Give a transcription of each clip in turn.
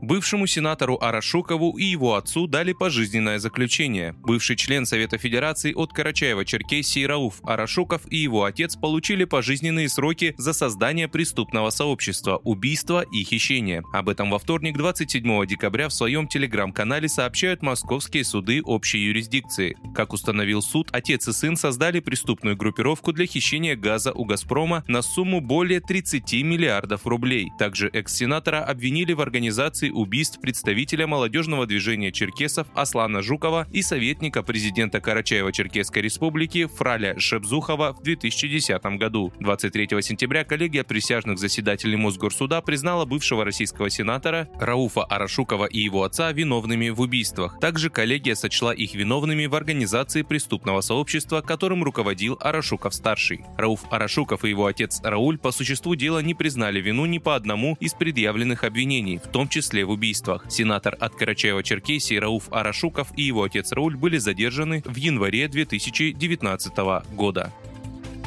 Бывшему сенатору Арашукову и его отцу дали пожизненное заключение. Бывший член Совета Федерации от Карачаева-Черкесии Рауф Арашуков и его отец получили пожизненные сроки за создание преступного сообщества, убийство и хищение. Об этом во вторник 27 декабря в своем телеграм-канале сообщают московские суды общей юрисдикции. Как установил суд, отец и сын создали преступную группировку для хищения газа у «Газпрома» на сумму более 30 миллиардов рублей. Также экс-сенатора обвинили в организации убийств представителя молодежного движения черкесов Аслана Жукова и советника президента Карачаева-Черкесской республики Фраля Шебзухова в 2010 году. 23 сентября коллегия присяжных заседателей Мосгорсуда признала бывшего российского сенатора Рауфа Арашукова и его отца виновными в убийствах. Также коллегия сочла их виновными в организации преступного сообщества, которым руководил Арашуков-старший. Рауф Арашуков и его отец Рауль по существу дела не признали вину ни по одному из предъявленных обвинений, в том числе числе в убийствах. Сенатор от Карачаева-Черкесии Рауф Арашуков и его отец Рауль были задержаны в январе 2019 года.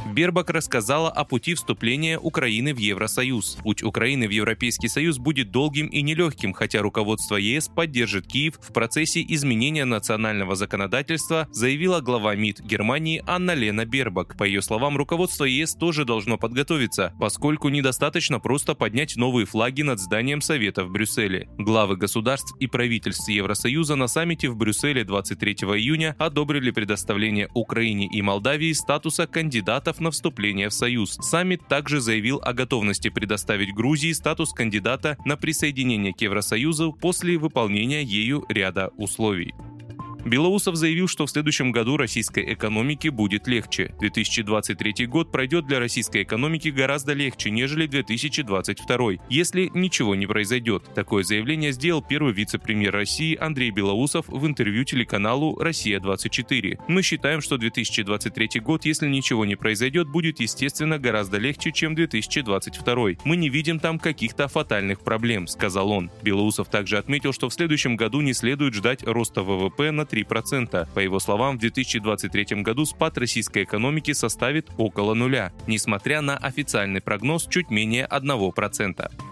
Бербак рассказала о пути вступления Украины в Евросоюз. Путь Украины в Европейский Союз будет долгим и нелегким, хотя руководство ЕС поддержит Киев в процессе изменения национального законодательства, заявила глава МИД Германии Анна Лена Бербак. По ее словам, руководство ЕС тоже должно подготовиться, поскольку недостаточно просто поднять новые флаги над зданием Совета в Брюсселе. Главы государств и правительств Евросоюза на саммите в Брюсселе 23 июня одобрили предоставление Украине и Молдавии статуса кандидатов на вступление в Союз. Саммит также заявил о готовности предоставить Грузии статус кандидата на присоединение к Евросоюзу после выполнения ею ряда условий. Белоусов заявил, что в следующем году российской экономике будет легче. 2023 год пройдет для российской экономики гораздо легче, нежели 2022, если ничего не произойдет. Такое заявление сделал первый вице-премьер России Андрей Белоусов в интервью телеканалу «Россия-24». Мы считаем, что 2023 год, если ничего не произойдет, будет, естественно, гораздо легче, чем 2022. Мы не видим там каких-то фатальных проблем, сказал он. Белоусов также отметил, что в следующем году не следует ждать роста ВВП на 3%. По его словам, в 2023 году спад российской экономики составит около нуля, несмотря на официальный прогноз чуть менее 1%.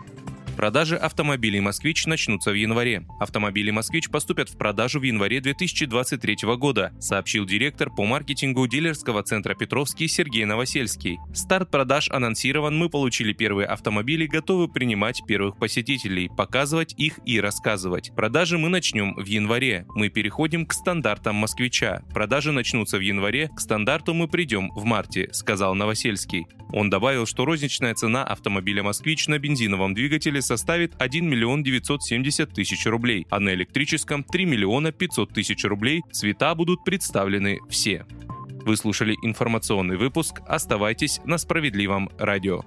Продажи автомобилей «Москвич» начнутся в январе. Автомобили «Москвич» поступят в продажу в январе 2023 года, сообщил директор по маркетингу дилерского центра «Петровский» Сергей Новосельский. Старт продаж анонсирован, мы получили первые автомобили, готовы принимать первых посетителей, показывать их и рассказывать. Продажи мы начнем в январе. Мы переходим к стандартам «Москвича». Продажи начнутся в январе, к стандарту мы придем в марте, сказал Новосельский. Он добавил, что розничная цена автомобиля «Москвич» на бензиновом двигателе составит 1 миллион 970 тысяч рублей, а на электрическом 3 миллиона 500 тысяч рублей. Цвета будут представлены все. Вы слушали информационный выпуск. Оставайтесь на справедливом радио.